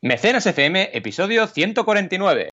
Mecenas FM, episodio 149.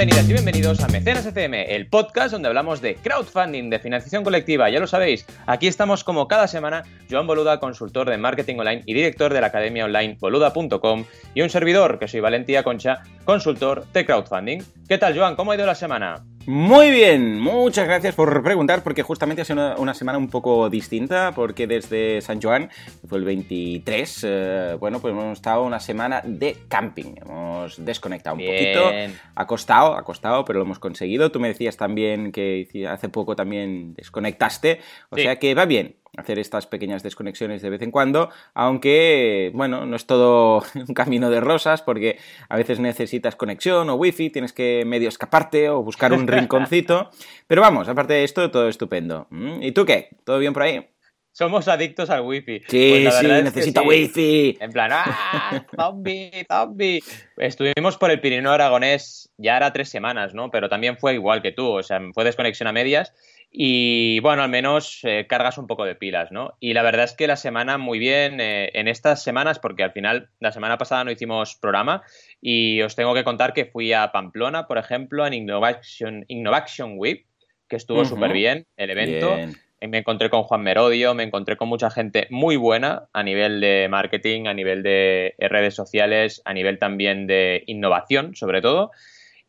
Bienvenidas y bienvenidos a Mecenas FM, el podcast donde hablamos de crowdfunding, de financiación colectiva. Ya lo sabéis, aquí estamos como cada semana, Joan Boluda, consultor de marketing online y director de la academia online boluda.com, y un servidor, que soy Valentía Concha, consultor de crowdfunding. ¿Qué tal, Joan? ¿Cómo ha ido la semana? Muy bien, muchas gracias por preguntar porque justamente ha sido una, semana un poco distinta porque desde San Juan, fue el 23, eh, bueno, pues hemos estado una semana de camping, hemos desconectado un poquito, ha costado, ha costado, pero lo hemos conseguido. Tú me decías también que hace poco también desconectaste, o sea que va bien, hacer estas pequeñas desconexiones de vez en cuando, aunque, bueno, no es todo un camino de rosas, porque a veces necesitas conexión o wifi, tienes que medio escaparte o buscar un rinconcito, pero vamos, aparte de esto, todo estupendo. ¿Mm? ¿Y tú qué? ¿Todo bien por ahí? Somos adictos al wifi. Sí, pues sí, necesito wifi. En plan, ¡ah! ¡Zombie! ¡Zombie! Estuvimos por el Pirineo Aragonés ya era tres semanas, ¿no? Pero también fue igual que tú, o sea, fue desconexión a medias y bueno, al menos eh, cargas un poco de pilas, ¿no? Y la verdad es que la semana muy bien eh, en estas semanas, porque al final la semana pasada no hicimos programa y os tengo que contar que fui a Pamplona, por ejemplo, en Innovation, Innovation Week, que estuvo súper bien el evento. Me encontré con Juan Merodio, me encontré con mucha gente muy buena a nivel de marketing, a nivel de redes sociales, a nivel también de innovación, sobre todo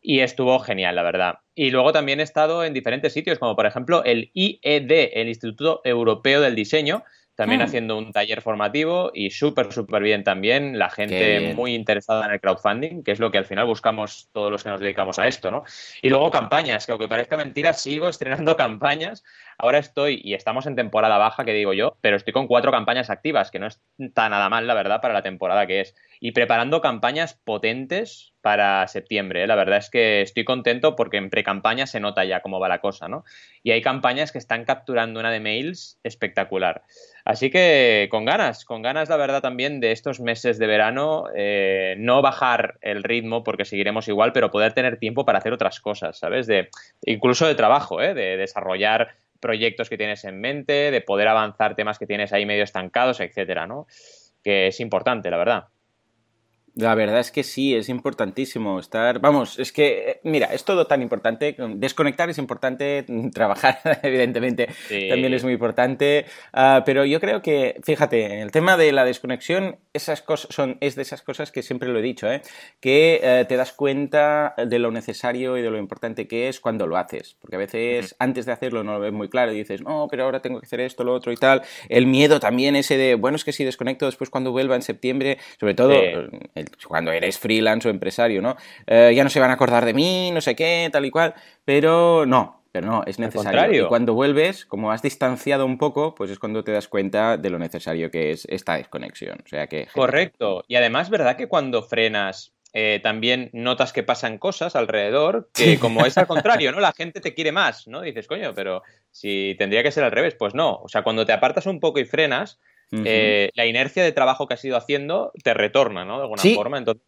y estuvo genial, la verdad. Y luego también he estado en diferentes sitios, como por ejemplo el IED, el Instituto Europeo del Diseño, también ah. haciendo un taller formativo y súper, súper bien también. La gente muy interesada en el crowdfunding, que es lo que al final buscamos todos los que nos dedicamos a esto, ¿no? Y luego campañas, que aunque parezca mentira, sigo estrenando campañas. Ahora estoy, y estamos en temporada baja, que digo yo, pero estoy con cuatro campañas activas, que no está nada mal, la verdad, para la temporada que es. Y preparando campañas potentes para septiembre. ¿eh? La verdad es que estoy contento porque en pre-campaña se nota ya cómo va la cosa, ¿no? Y hay campañas que están capturando una de mails espectacular. Así que con ganas, con ganas la verdad también de estos meses de verano, eh, no bajar el ritmo porque seguiremos igual, pero poder tener tiempo para hacer otras cosas, ¿sabes? De, incluso de trabajo, ¿eh? de desarrollar proyectos que tienes en mente, de poder avanzar temas que tienes ahí medio estancados, etcétera, ¿no? Que es importante, la verdad. La verdad es que sí, es importantísimo estar. Vamos, es que, mira, es todo tan importante. Desconectar es importante, trabajar, evidentemente, también es muy importante. Ah, pero yo creo que, fíjate, el tema de la desconexión, esas cosas son, es de esas cosas que siempre lo he dicho, ¿eh? que eh, te das cuenta de lo necesario y de lo importante que es cuando lo haces. Porque a veces antes de hacerlo no lo ves muy claro y dices, no, pero ahora tengo que hacer esto, lo otro y tal. El miedo también, ese de, bueno, es que si desconecto después cuando vuelva en septiembre, sobre todo cuando eres freelance o empresario, ¿no? Eh, ya no se van a acordar de mí, no sé qué, tal y cual, pero no, pero no, es necesario. Y cuando vuelves, como has distanciado un poco, pues es cuando te das cuenta de lo necesario que es esta desconexión. O sea que. Correcto. Y además, ¿verdad que cuando frenas eh, también notas que pasan cosas alrededor que como es al contrario, ¿no? La gente te quiere más, ¿no? Dices, coño, pero si tendría que ser al revés, pues no. O sea, cuando te apartas un poco y frenas, eh, la inercia de trabajo que has ido haciendo te retorna, ¿no? De alguna forma. Entonces,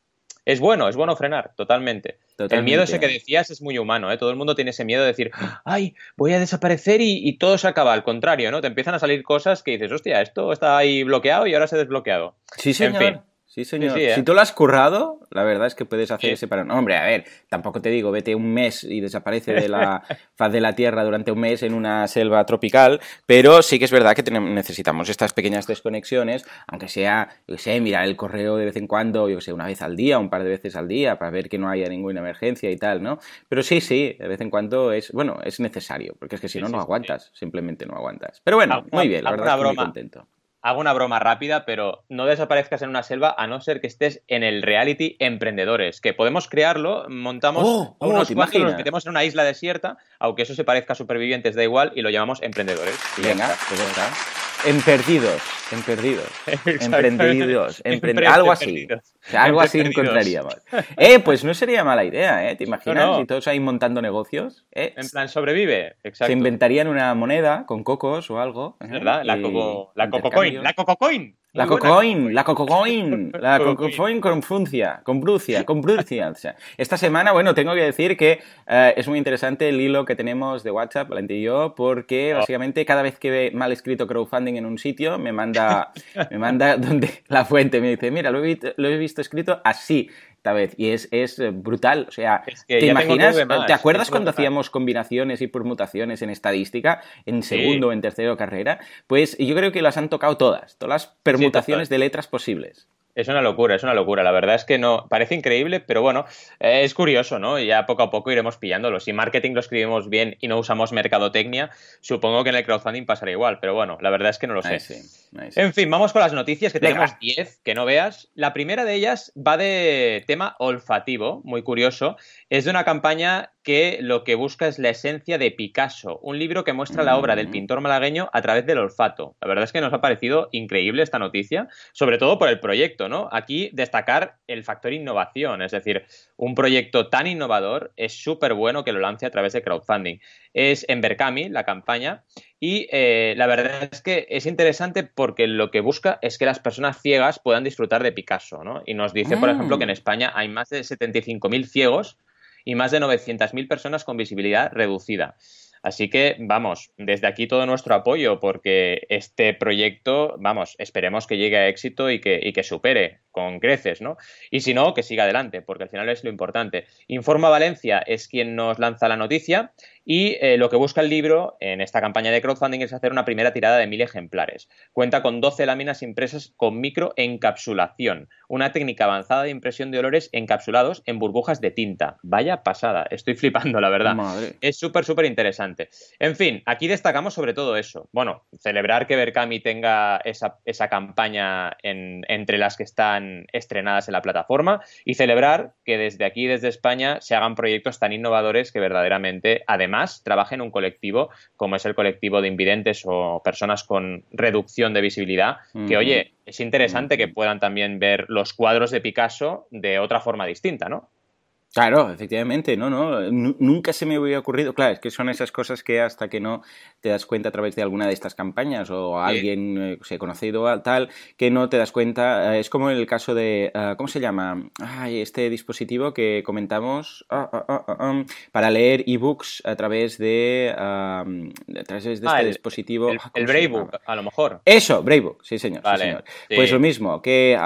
es bueno, es bueno frenar, totalmente. El miedo ese que decías es muy humano, ¿eh? Todo el mundo tiene ese miedo de decir, ay, voy a desaparecer y, todo se acaba. Al contrario, ¿no? Te empiezan a salir cosas que dices, hostia, esto está ahí bloqueado y ahora se ha desbloqueado. Sí, señor. En fin. Sí, señor. ¿eh? Si tú lo has currado, la verdad es que puedes hacer ese parón. Hombre, a ver, tampoco te digo, vete un mes y desaparece de la faz de la Tierra durante un mes en una selva tropical, pero sí que es verdad que necesitamos estas pequeñas desconexiones, aunque sea, yo sé, mirar el correo de vez en cuando, yo sé, una vez al día, un par de veces al día, para ver que no haya ninguna emergencia y tal, ¿no? Pero sí, sí, de vez en cuando es, bueno, es necesario, porque es que si no, no aguantas, simplemente no aguantas. Pero bueno, muy bien, la verdad estoy muy contento hago una broma rápida, pero no desaparezcas en una selva a no ser que estés en el reality Emprendedores, que podemos crearlo, montamos oh, oh, unos cuantos, nos metemos en una isla desierta, aunque eso se parezca a supervivientes, da igual, y lo llamamos Emprendedores. Venga, pues en perdidos, en perdidos, emprendidos, algo así. algo así encontraríamos. Eh, pues no sería mala idea, ¿eh? ¿Te imaginas? Si todos ahí montando negocios. ¿eh? En plan, sobrevive, exacto. Se inventarían una moneda con cocos o algo. ¿Verdad? La, coco, la cococoin, la cococoin. La cocoin, la cococoin, la cococoin con fruncia, con brucia, con brucia. esta semana, bueno, tengo que decir que eh, es muy interesante el hilo que tenemos de WhatsApp, Valente y yo, porque oh. básicamente cada vez que ve mal escrito crowdfunding en un sitio, me manda, me manda donde la fuente, me dice, mira, lo he, lo he visto escrito así esta vez. Y es, es brutal. O sea, ¿te imaginas? ¿Te acuerdas cuando hacíamos combinaciones y permutaciones en estadística, en segundo o en tercero carrera? Pues yo creo que las han tocado todas, todas las permutaciones de letras posibles. Es una locura, es una locura. La verdad es que no, parece increíble, pero bueno, eh, es curioso, ¿no? Ya poco a poco iremos pillándolo. Si marketing lo escribimos bien y no usamos mercadotecnia, supongo que en el crowdfunding pasará igual, pero bueno, la verdad es que no lo sé. En fin, vamos con las noticias, que tenemos 10, que no veas. La primera de ellas va de tema olfativo, muy curioso. Es de una campaña que lo que busca es la esencia de Picasso, un libro que muestra la obra del mm. pintor malagueño a través del olfato. La verdad es que nos ha parecido increíble esta noticia, sobre todo por el proyecto, ¿no? Aquí destacar el factor innovación, es decir, un proyecto tan innovador es súper bueno que lo lance a través de crowdfunding. Es en Berkami la campaña y eh, la verdad es que es interesante porque lo que busca es que las personas ciegas puedan disfrutar de Picasso, ¿no? Y nos dice, por ejemplo, que en mm. España hay más de 75.000 ciegos y más de 900.000 personas con visibilidad reducida. Así que, vamos, desde aquí todo nuestro apoyo porque este proyecto, vamos, esperemos que llegue a éxito y que, y que supere con creces, ¿no? Y si no, que siga adelante, porque al final es lo importante. Informa Valencia es quien nos lanza la noticia y eh, lo que busca el libro en esta campaña de crowdfunding es hacer una primera tirada de mil ejemplares. Cuenta con 12 láminas impresas con microencapsulación, una técnica avanzada de impresión de olores encapsulados en burbujas de tinta. Vaya pasada, estoy flipando, la verdad. Es súper, súper interesante. En fin, aquí destacamos sobre todo eso. Bueno, celebrar que Berkami tenga esa, campaña entre las que están estrenadas en la plataforma y celebrar que desde aquí, desde España, se hagan proyectos tan innovadores que verdaderamente, además, trabaje en un colectivo como es el colectivo de invidentes o personas con reducción de visibilidad, que oye, es interesante que puedan también ver los cuadros de Picasso de otra forma distinta, ¿no? Claro, efectivamente, no, no, nunca se me hubiera ocurrido, claro, es que son esas cosas que hasta que no te das cuenta a través de alguna de estas campañas o alguien eh, se ha conocido a tal, que no te das cuenta, eh, es como el caso de, ah, ¿cómo se llama? Ay, este dispositivo que comentamos ah, ah, um, para leer ebooks a través de, a través de este dispositivo. El, el Bravebook, a lo mejor. Eso, Bravebook, sí señor, sí, señor. Pues lo mismo, que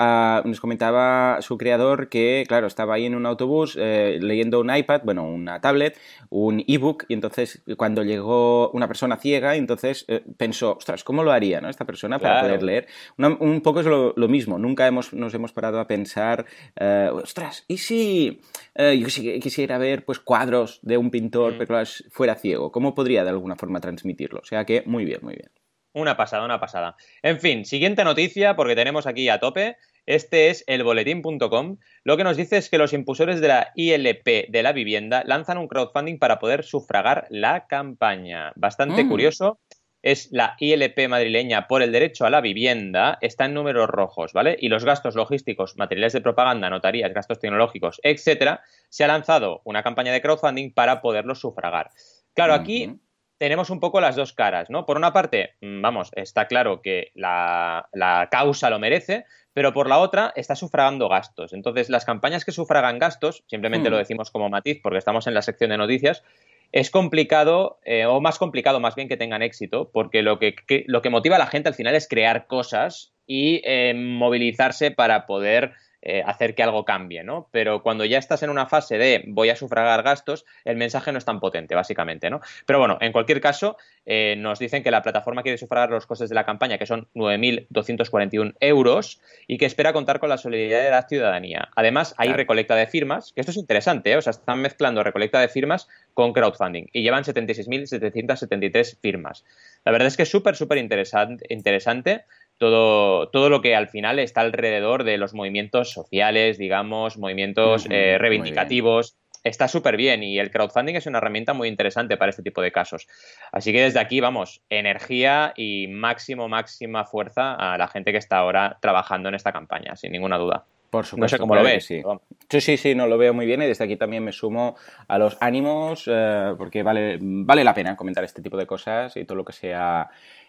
nos comentaba su creador que, claro, estaba ahí en un autobús, eh, leyendo un iPad, bueno, una tablet, un ebook, y entonces cuando llegó una persona ciega, entonces eh, pensó, ostras, ¿cómo lo haría ¿no? esta persona para poder leer? un poco es lo, mismo, nunca hemos, nos hemos parado a pensar, eh, ostras, ¿y si yo quisiera ver pues, cuadros de un pintor, mm. pero fuera ciego? ¿Cómo podría de alguna forma transmitirlo? O sea que muy bien, muy bien. Una pasada, una pasada. En fin, siguiente noticia, porque tenemos aquí a tope. Este es el boletín.com. Lo que nos dice es que los impulsores de la ILP de la vivienda lanzan un crowdfunding para poder sufragar la campaña. Bastante mm. curioso. Es la ILP madrileña por el derecho a la vivienda, está en números rojos, ¿vale? Y los gastos logísticos, materiales de propaganda, notarías, gastos tecnológicos, etcétera, se ha lanzado una campaña de crowdfunding para poderlos sufragar. Claro, aquí tenemos un poco las dos caras, ¿no? Por una parte, mm, vamos, está claro que la, causa lo merece, pero por la otra está sufragando gastos. Entonces, las campañas que sufragan gastos, simplemente lo hmm. decimos como matiz porque estamos en la sección de noticias, es complicado, eh, o más complicado más bien que tengan éxito, porque lo que, lo que motiva a la gente al final es crear cosas y eh, movilizarse para poder eh, hacer que algo cambie, ¿no? Pero cuando ya estás en una fase de voy a sufragar gastos, el mensaje no es tan potente, básicamente, ¿no? Pero bueno, en cualquier caso, eh, nos dicen que la plataforma quiere sufragar los costes de la campaña, que son 9.241 euros, y que espera contar con la solidaridad de la ciudadanía. Además, hay recolecta de firmas, que esto es interesante, ¿eh? O sea, están mezclando recolecta de firmas con crowdfunding, y llevan 76.773 firmas. La verdad es que es súper, súper interesante, interesante todo, todo lo que al final está alrededor de los movimientos sociales, digamos, movimientos eh, reivindicativos. Está súper bien y el crowdfunding es una herramienta muy interesante para este tipo de casos. Así que desde aquí, vamos, energía y máximo, máxima fuerza a la gente que está ahora trabajando en esta campaña, sin ninguna duda. Por supuesto. No sé cómo lo ves. Sí. sí, sí, no, lo veo muy bien y desde aquí también me sumo a los ánimos eh, porque vale, vale la pena comentar este tipo de cosas y todo lo que sea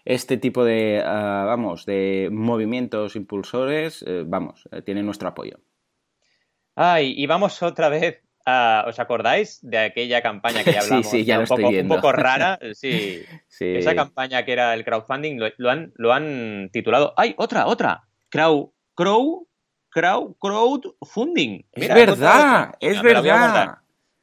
este tipo de, ah, vamos, de movimientos impulsores, eh, vamos, eh, tienen nuestro apoyo. Ay, y vamos otra vez ¿Os acordáis de aquella campaña que ya hablamos? sí, sí, ya lo un, poco, estoy viendo. un poco rara. Sí. Esa campaña que era el crowdfunding lo, han, lo han titulado. ¡Ay, otra, otra! Crow, crow, crow, crowdfunding. es verdad, es verdad.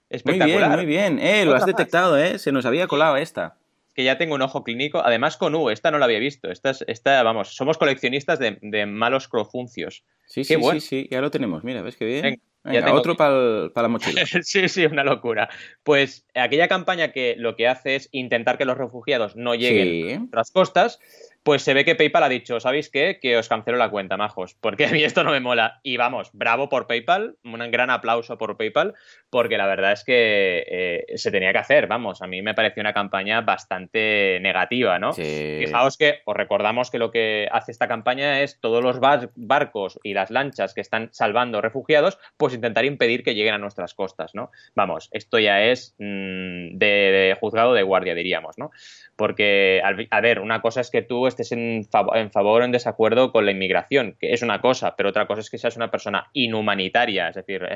Espectacular. Muy bien, muy bien. Eh, lo has detectado, ¿eh? Se nos había colado esta que ya tengo un ojo clínico, además con U, esta no la había visto. Esta, esta vamos, somos coleccionistas de, malos crofuncios. Sí, sí, sí, sí, ya lo tenemos, mira, ¿ves qué bien? Venga, otro para la mochila. sí, sí, una locura. Pues aquella campaña que lo que hace es intentar que los refugiados no lleguen a otras costas, pues se ve que PayPal ha dicho, ¿sabéis qué? Que os cancelo la cuenta, majos, porque a mí esto no me mola. Y vamos, bravo por PayPal, un gran aplauso por PayPal, porque la verdad es que eh, se tenía que hacer, vamos, a mí me pareció una campaña bastante negativa, ¿no? Fijaos que os recordamos que lo que hace esta campaña es todos los barcos y las lanchas que están salvando refugiados, pues intentar impedir que lleguen a nuestras costas, ¿no? Vamos, esto ya es mm, de, juzgado de guardia, diríamos, ¿no? Porque, a ver, una cosa es que tú estés en, favor o en desacuerdo con la inmigración, que es una cosa, pero otra cosa es que seas una persona inhumanitaria, es decir,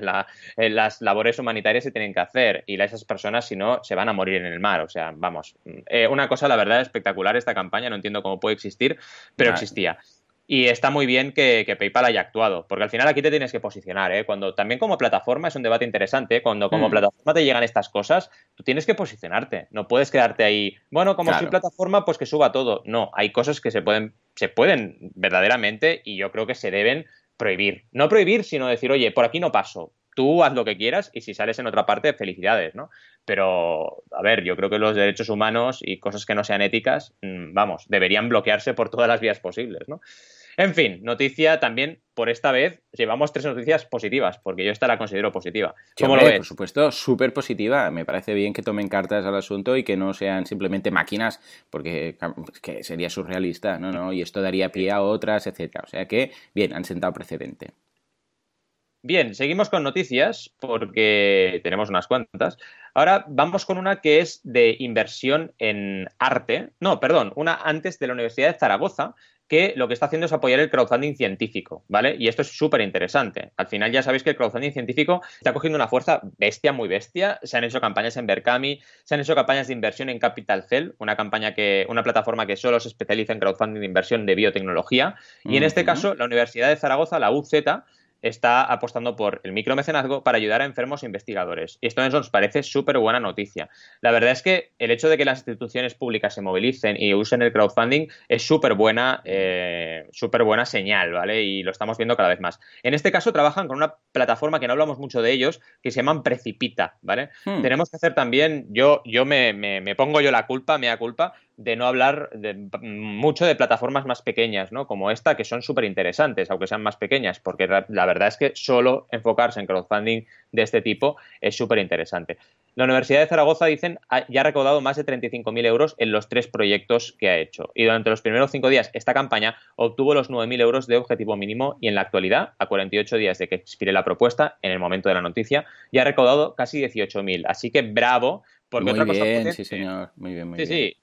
las labores humanitarias se tienen que hacer y esas personas, si no, se van a morir en el mar. O sea, vamos, eh, una cosa, la verdad, espectacular esta campaña, no entiendo cómo puede existir, pero existía. Y está muy bien que, PayPal haya actuado, porque al final aquí te tienes que posicionar, ¿eh? Cuando también como plataforma es un debate interesante, cuando como mm. plataforma te llegan estas cosas, tú tienes que posicionarte, no puedes quedarte ahí, bueno, como soy plataforma, pues que suba todo. No, hay cosas que se pueden, se pueden verdaderamente y yo creo que se deben prohibir. No prohibir, sino decir, oye, por aquí no paso, tú haz lo que quieras y si sales en otra parte, felicidades, ¿no? Pero, a ver, yo creo que los derechos humanos y cosas que no sean éticas, mm, vamos, deberían bloquearse por todas las vías posibles, ¿no? En fin, noticia también, por esta vez, llevamos tres noticias positivas, porque yo esta la considero positiva. ¿Cómo lo ves? Por supuesto, súper positiva. Me parece bien que tomen cartas al asunto y que no sean simplemente máquinas, porque sería surrealista, ¿no? ¿no? Y esto daría pie a otras, etcétera. O sea que, bien, han sentado precedente. Bien, seguimos con noticias porque tenemos unas cuantas. Ahora vamos con una que es de inversión en arte. No, perdón, una antes de la Universidad de Zaragoza, que lo que está haciendo es apoyar el crowdfunding científico, ¿vale? Y esto es súper interesante. Al final ya sabéis que el crowdfunding científico está cogiendo una fuerza bestia, muy bestia. Se han hecho campañas en Berkami, se han hecho campañas de inversión en Capital Cell, una campaña que, una plataforma que solo se especializa en crowdfunding de inversión de biotecnología. Y en este caso, la Universidad de Zaragoza, la UZ, está apostando por el micromecenazgo para ayudar a enfermos e investigadores. Y esto nos parece súper buena noticia. La verdad es que el hecho de que las instituciones públicas se movilicen y usen el crowdfunding es súper buena, eh, buena señal, ¿vale? Y lo estamos viendo cada vez más. En este caso trabajan con una plataforma que no hablamos mucho de ellos, que se llaman Precipita, ¿vale? Hmm. Tenemos que hacer también, yo, yo me, me pongo yo la culpa, me da culpa, de no hablar mucho de plataformas más pequeñas, ¿no? Como esta, que son súper interesantes, aunque sean más pequeñas, porque la verdad es que solo enfocarse en crowdfunding de este tipo es súper interesante. La Universidad de Zaragoza, dicen, ya ha recaudado más de 35.000 euros en los tres proyectos que ha hecho. Y durante los primeros cinco días, esta campaña obtuvo los 9.000 euros de objetivo mínimo y en la actualidad, a 48 días de que expire la propuesta, en el momento de la noticia, ya ha recaudado casi 18.000. Así que bravo, porque muy bien, sí señor, muy bien, muy sí, bien. Sí,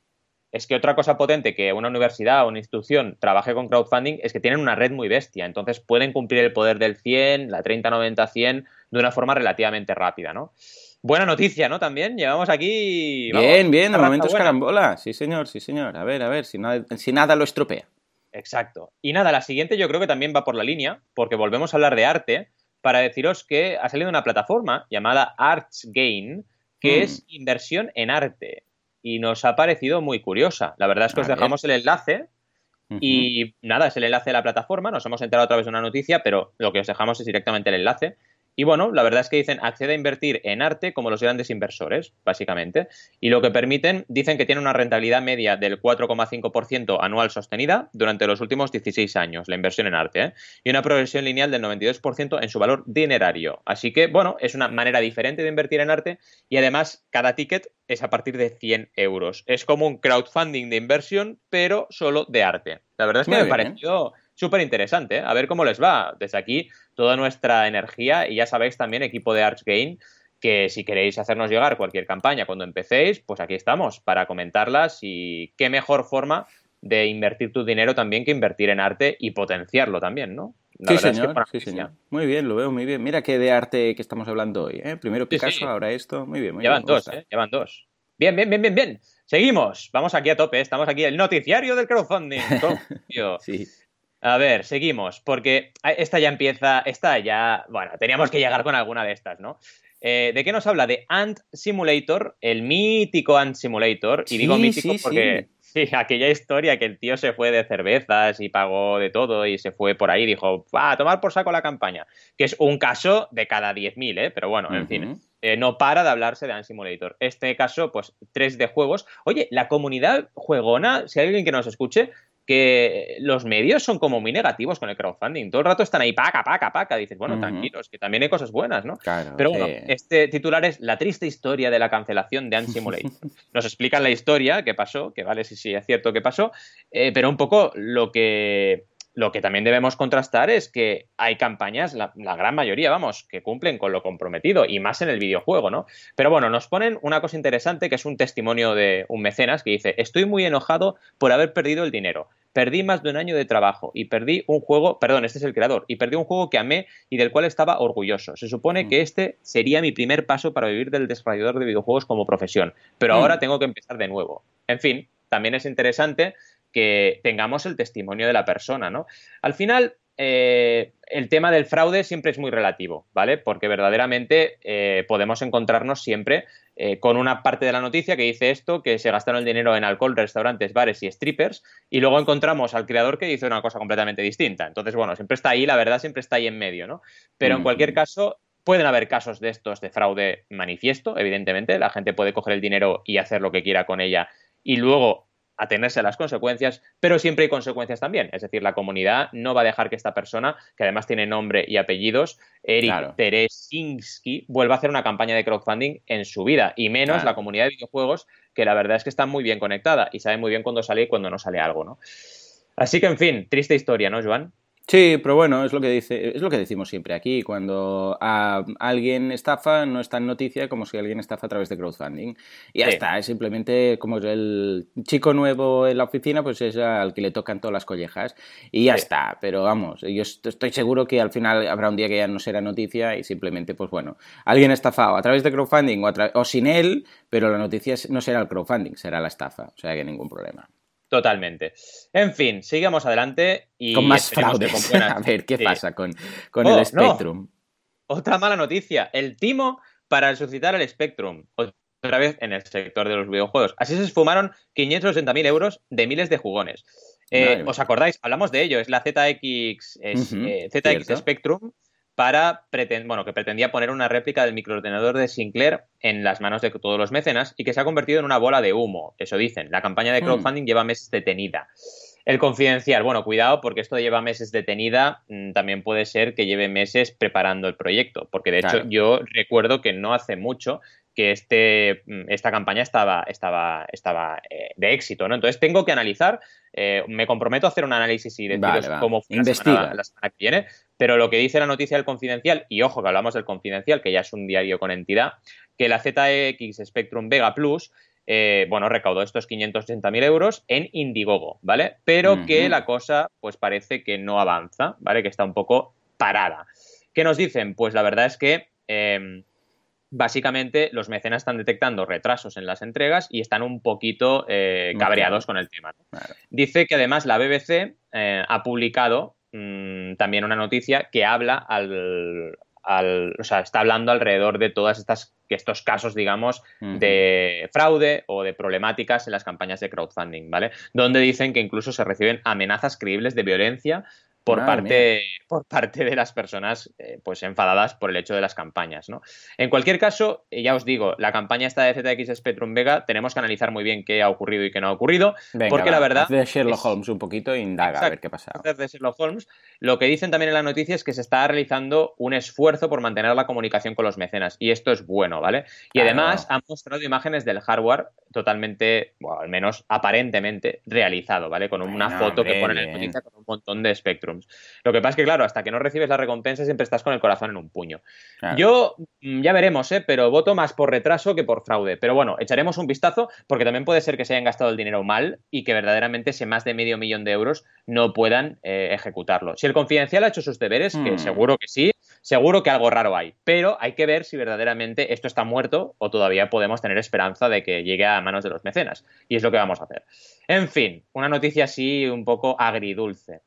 es que otra cosa potente que una universidad o una institución trabaje con crowdfunding es que tienen una red muy bestia, entonces pueden cumplir el poder del 100, la 30, 90, 100 de una forma relativamente rápida, ¿no? Buena noticia, ¿no? También llevamos aquí... bien, bien, de momento es carambola. Sí, señor, sí, señor. A ver, a ver, si nada, si nada lo estropea. Exacto. Y nada, la siguiente yo creo que también va por la línea, porque volvemos a hablar de arte, para deciros que ha salido una plataforma llamada ArtsGain, que mm. es inversión en arte y nos ha parecido muy curiosa. La verdad es que os dejamos el enlace y nada, es el enlace de la plataforma, nos hemos enterado a través de una noticia, pero lo que os dejamos es directamente el enlace. Y bueno, la verdad es que dicen accede a invertir en arte como los grandes inversores, básicamente. Y lo que permiten, dicen que tiene una rentabilidad media del 4,5% anual sostenida durante los últimos 16 años, la inversión en arte, ¿eh? y una progresión lineal del 92% en su valor dinerario. Así que, bueno, es una manera diferente de invertir en arte y además cada ticket es a partir de 100 euros. Es como un crowdfunding de inversión, pero solo de arte. La verdad es que me pareció súper interesante. ¿eh? A ver cómo les va. Desde aquí, toda nuestra energía y ya sabéis también, equipo de ArchGain, que si queréis hacernos llegar cualquier campaña cuando empecéis, pues aquí estamos para comentarlas y qué mejor forma de invertir tu dinero también que invertir en arte y potenciarlo también, ¿no? sí, señor, sí, señor. Muy bien, lo veo muy bien. Mira qué de arte que estamos hablando hoy. ¿eh? Primero Picasso, ahora esto. Muy bien, muy llevan bien. Dos, ¿eh? Llevan dos. Bien, bien, bien, bien, bien. Seguimos. Vamos aquí a tope. Estamos aquí el noticiario del crowdfunding. sí. A ver, seguimos, porque esta ya empieza, esta ya, bueno, teníamos que llegar con alguna de estas, ¿no? Eh, ¿De qué nos habla? De Ant Simulator, el mítico Ant Simulator, y digo mítico porque sí. aquella historia que el tío se fue de cervezas y pagó de todo y se fue por ahí y dijo, va a tomar por saco la campaña, que es un caso de cada 10.000, ¿eh? Pero bueno, en fin. Eh, no para de hablarse de Ant Simulator. Este caso, pues, tres de juegos. Oye, la comunidad juegona, si hay alguien que nos escuche, que los medios son como muy negativos con el crowdfunding. Todo el rato están ahí, paca, paca, paca. Dices, bueno, tranquilos, que también hay cosas buenas, ¿no? Pero bueno, este titular es La triste historia de la cancelación de Ant Simulator. Nos explican la historia, qué pasó, que vale si sí, es cierto que pasó, eh, pero un poco lo que lo que también debemos contrastar es que hay campañas, la, gran mayoría, vamos, que cumplen con lo comprometido y más en el videojuego, ¿no? Pero bueno, nos ponen una cosa interesante que es un testimonio de un mecenas que dice, estoy muy enojado por haber perdido el dinero. Perdí más de un año de trabajo y perdí un juego, perdón, este es el creador, y perdí un juego que amé y del cual estaba orgulloso. Se supone mm. que este sería mi primer paso para vivir del desarrollador de videojuegos como profesión, pero mm. ahora tengo que empezar de nuevo. En fin, también es interesante que tengamos el testimonio de la persona, ¿no? Al final, eh, el tema del fraude siempre es muy relativo, ¿vale? Porque verdaderamente eh, podemos encontrarnos siempre eh, con una parte de la noticia que dice esto, que se gastaron el dinero en alcohol, restaurantes, bares y strippers, y luego encontramos al creador que dice una cosa completamente distinta. Entonces, bueno, siempre está ahí, la verdad siempre está ahí en medio, ¿no? Pero en cualquier caso, pueden haber casos de estos de fraude manifiesto, evidentemente, la gente puede coger el dinero y hacer lo que quiera con ella y luego atenerse a las consecuencias, pero siempre hay consecuencias también. Es decir, la comunidad no va a dejar que esta persona, que además tiene nombre y apellidos, Eric Teresinski, vuelva a hacer una campaña de crowdfunding en su vida, y menos la comunidad de videojuegos, que la verdad es que está muy bien conectada y sabe muy bien cuándo sale y cuándo no sale algo, ¿no? Así que, en fin, triste historia, ¿no, Joan? Sí, pero bueno, es lo que dice, es lo que decimos siempre aquí. Cuando a alguien estafa, no es tan noticia como si alguien estafa a través de crowdfunding. Y ya está, es simplemente como el chico nuevo en la oficina, pues es al que le tocan todas las collejas. Y ya está. Pero vamos, yo estoy seguro que al final habrá un día que ya no será noticia y simplemente, pues bueno, alguien estafado a través de crowdfunding o, o sin él, pero la noticia no será el crowdfunding, será la estafa. O sea que ningún problema. Totalmente. En fin, sigamos adelante y. Con más fraudes. A ver, ¿qué pasa con, con el oh, Spectrum? Otra mala noticia. El timo para resucitar el Spectrum. Otra vez en el sector de los videojuegos. Así se esfumaron 580.000 euros de miles de jugones. Eh, ¿Os acordáis? Hablamos de ello. Es la ZX, es, eh, ZX Spectrum para bueno, que pretendía poner una réplica del microordenador de Sinclair en las manos de todos los mecenas y que se ha convertido en una bola de humo. Eso dicen. La campaña de hmm. crowdfunding lleva meses detenida. El confidencial, bueno, cuidado porque esto lleva meses detenida, mm, también puede ser que lleve meses preparando el proyecto, porque de hecho yo recuerdo que no hace mucho que este, mm, esta campaña estaba, estaba, estaba eh, de éxito, ¿no? Entonces tengo que analizar, eh, me comprometo a hacer un análisis y deciros cómo fue la semana, que viene, pero lo que dice la noticia del Confidencial, y ojo que hablamos del Confidencial, que ya es un diario con entidad, que la ZX Spectrum Vega Plus eh, bueno, recaudó estos 580.000 euros en Indiegogo, ¿vale? Pero que la cosa, pues parece que no avanza, ¿vale? Que está un poco parada. ¿Qué nos dicen? Pues la verdad es que em, básicamente los mecenas están detectando retrasos en las entregas y están un poquito eh, cabreados con el tema. Dice que además la BBC eh, ha publicado mm, también una noticia que habla al, o sea, está hablando alrededor de todas estas estos casos, digamos, de fraude o de problemáticas en las campañas de crowdfunding, ¿vale? Donde dicen que incluso se reciben amenazas creíbles de violencia por, parte, por parte de las personas eh, pues enfadadas por el hecho de las campañas. ¿no? En cualquier caso, eh, ya os digo, la campaña esta de ZX Spectrum Vega tenemos que analizar muy bien qué ha ocurrido y qué no ha ocurrido, porque la verdad... De Sherlock Holmes un poquito e indaga a ver qué pasa. De Sherlock Holmes. Lo que dicen también en la noticia es que se está realizando un esfuerzo por mantener la comunicación con los mecenas, y esto es bueno, ¿vale? Y además han mostrado imágenes del hardware totalmente, bueno, al menos aparentemente realizado, ¿vale? Con una foto que ponen en la noticia con un montón de Lo que pasa es que, claro, hasta que no recibes la recompensa siempre estás con el corazón en un puño. Yo mm, ya veremos, ¿eh? Pero voto más por retraso que por fraude. Pero bueno, echaremos un vistazo porque también puede ser que se hayan gastado el dinero mal y que verdaderamente ese más de medio millón de euros no puedan eh, ejecutarlo. Si el confidencial ha hecho sus deberes, que hmm. seguro que sí, seguro que algo raro hay. Pero hay que ver si verdaderamente esto está muerto o todavía podemos tener esperanza de que llegue a manos de los mecenas. Y es lo que vamos a hacer. En fin, una noticia así un poco agridulce.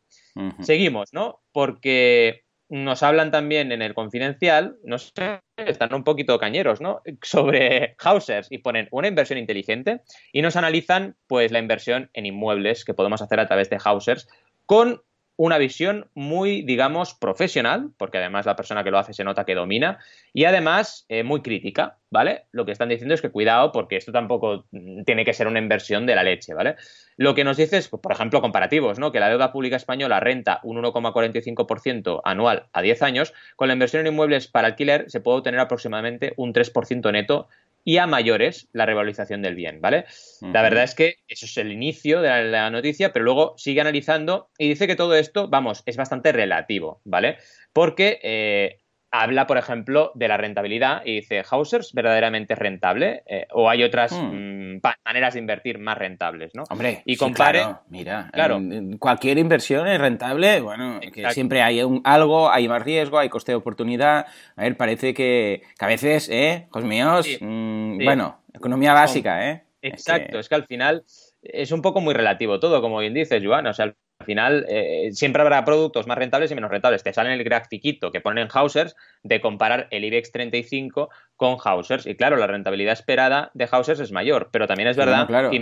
Seguimos, ¿no? Porque nos hablan también en el confidencial, no sé, están un poquito cañeros, ¿no? Sobre Hausers y ponen una inversión inteligente y nos analizan pues la inversión en inmuebles que podemos hacer a través de Hausers con una visión muy, digamos, profesional, porque además la persona que lo hace se nota que domina, y además eh, muy crítica, ¿vale? Lo que están diciendo es que cuidado, porque esto tampoco tiene que ser una inversión de la leche, ¿vale? Lo que nos dice es, por ejemplo, comparativos, ¿no? Que la deuda pública española renta un 1,45% anual a 10 años, con la inversión en inmuebles para alquiler se puede obtener aproximadamente un 3% neto y a mayores la revalorización del bien, ¿vale? La verdad es que eso es el inicio de la, noticia, pero luego sigue analizando y dice que todo esto, vamos, es bastante relativo, ¿vale? Porque eh, habla, por ejemplo, de la rentabilidad y dice, ¿Hausers verdaderamente rentable? Eh, ¿O hay otras hmm. mm, maneras de invertir más rentables, no? Hombre, y compare... mira, claro. cualquier inversión es rentable, bueno, que siempre hay un, algo, hay más riesgo, hay coste de oportunidad. A ver, parece que, a veces, ¿eh? Hijos míos, mm, bueno, economía básica, ¿eh? Exacto, es que al final es un poco muy relativo todo, como bien dices, Joan. O sea, al final, eh, siempre habrá productos más rentables y menos rentables. Te sale el grafiquito que ponen Hausers de comparar el IBEX 35 con Hausers. Y claro, la rentabilidad esperada de Hausers es mayor, pero también es verdad que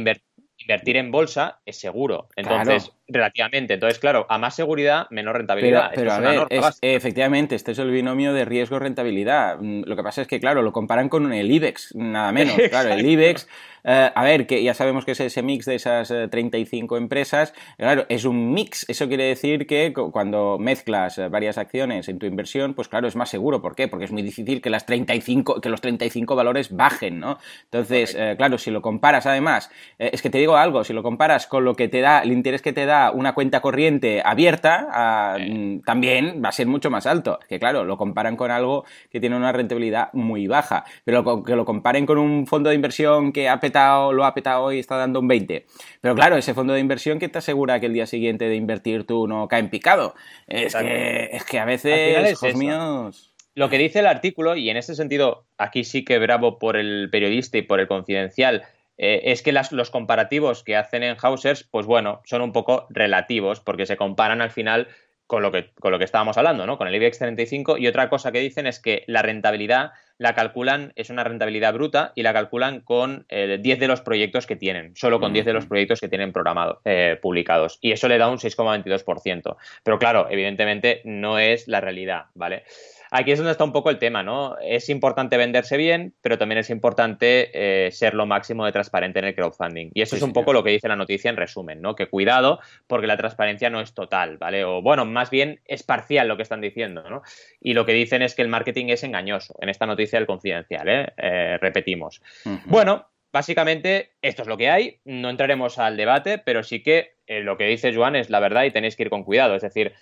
invertir en bolsa es seguro. Entonces, relativamente. Entonces, claro, a más seguridad, menor rentabilidad. Pero, a ver, efectivamente, este es el binomio de riesgo-rentabilidad. Mm, lo que pasa es que, claro, lo comparan con el IBEX, nada menos. Claro, el IBEX eh, a ver, que ya sabemos que es ese mix de esas 35 eh, empresas. Claro, es un mix. Eso quiere decir que cuando mezclas eh, varias acciones en tu inversión, pues claro, es más seguro. ¿Por qué? Porque es muy difícil que, las 35, que los 35 valores bajen, ¿no? Entonces, claro, si lo comparas además, es que te digo algo, si lo comparas con lo que te da, el interés que te da una cuenta corriente abierta, ah, mm, también va a ser mucho más alto. Que claro, lo comparan con algo que tiene una rentabilidad muy baja. Pero que lo comparen con un fondo de inversión que ha petado lo ha petado y está dando un 20. Pero claro, ese fondo de inversión que te asegura que el día siguiente de invertir tú no cae en picado. Es, que, es que a veces, míos... Lo que dice el artículo, y en ese sentido aquí sí que bravo por el periodista y por el confidencial, eh, es que los comparativos que hacen en Hausers, pues bueno, son un poco relativos, porque se comparan al final con lo que, con lo que estábamos hablando, ¿no? Con el IBEX 35. Y otra cosa que dicen es que la rentabilidad la calculan, es una rentabilidad bruta y la calculan con 10 eh, de los proyectos que tienen, solo con 10 de los proyectos que tienen programados, eh, publicados. Y eso le da un 6,22%. Pero claro, evidentemente no es la realidad, ¿vale? Aquí es donde está un poco el tema, ¿no? Es importante venderse bien, pero también es importante eh, ser lo máximo de transparente en el crowdfunding. Y eso es un poco lo que dice la noticia en resumen, ¿no? Que cuidado, porque la transparencia no es total, ¿vale? O bueno, más bien es parcial lo que están diciendo, ¿no? Y lo que dicen es que el marketing es engañoso en esta noticia del confidencial, ¿eh? eh repetimos. Bueno, básicamente esto es lo que hay, no entraremos al debate, pero sí que eh, lo que dice Joan es la verdad y tenéis que ir con cuidado, es decir,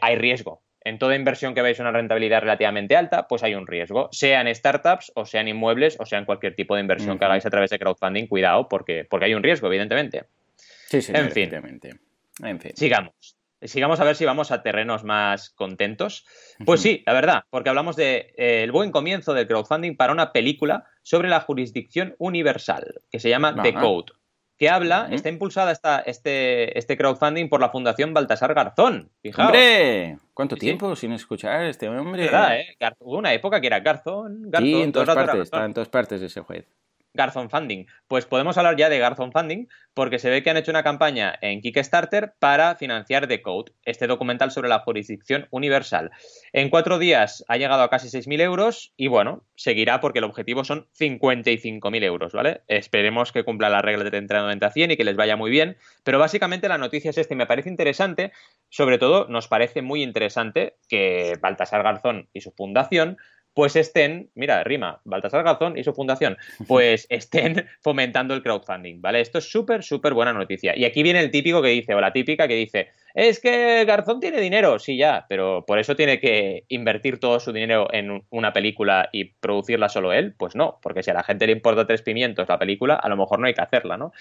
hay riesgo en toda inversión que veis una rentabilidad relativamente alta, pues hay un riesgo, sea en startups o sea en inmuebles o sea en cualquier tipo de inversión que hagáis a través de crowdfunding, cuidado, porque, porque hay un riesgo, evidentemente. Sí, sí, en fin. En fin. Sigamos. Sigamos a ver si vamos a terrenos más contentos. Pues sí, la verdad, porque hablamos de eh, buen comienzo del crowdfunding para una película sobre la jurisdicción universal, que se llama The Code que habla, está impulsada esta, este, este crowdfunding por la Fundación Baltasar Garzón. Fijaos. ¡Hombre! ¿Cuánto tiempo sin escuchar a este hombre? ¿Verdad, eh? Hubo una época que era Garzón, Garzón. Sí, en todas partes, está en todas partes ese juez. Garzón Funding. Pues podemos hablar ya de Garzón Funding porque se ve que han hecho una campaña en Kickstarter para financiar The Code, este documental sobre la jurisdicción universal. En cuatro días ha llegado a casi 6.000 euros y bueno, seguirá porque el objetivo son 55.000 euros, ¿vale? Esperemos que cumpla la regla de 90 a 100 y que les vaya muy bien, pero básicamente la noticia es esta y me parece interesante, sobre todo nos parece muy interesante que Baltasar Garzón y su fundación pues estén, mira, rima, Baltasar Garzón y su fundación, pues estén fomentando el crowdfunding, ¿vale? Esto es súper, súper buena noticia. Y aquí viene el típico que dice, o la típica que dice, es que Garzón tiene dinero, sí, ya, pero por eso tiene que invertir todo su dinero en una película y producirla solo él, pues no, porque si a la gente le importa tres pimientos la película, a lo mejor no hay que hacerla, ¿no?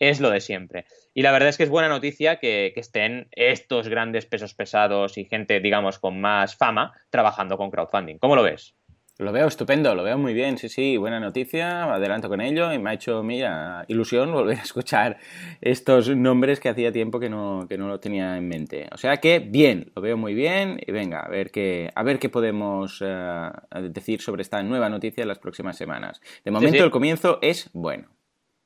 es lo de siempre. Y la verdad es que es buena noticia que, estén estos grandes pesos pesados y gente, digamos, con más fama trabajando con crowdfunding. ¿Cómo lo ves? Lo veo estupendo, lo veo muy bien, sí, sí, buena noticia, adelanto con ello y me ha hecho, mira, ilusión volver a escuchar estos nombres que hacía tiempo que no, que no lo tenía en mente. O sea que bien, lo veo muy bien y venga, a ver qué, a ver qué podemos eh, decir sobre esta nueva noticia en las próximas semanas. De momento el comienzo es bueno.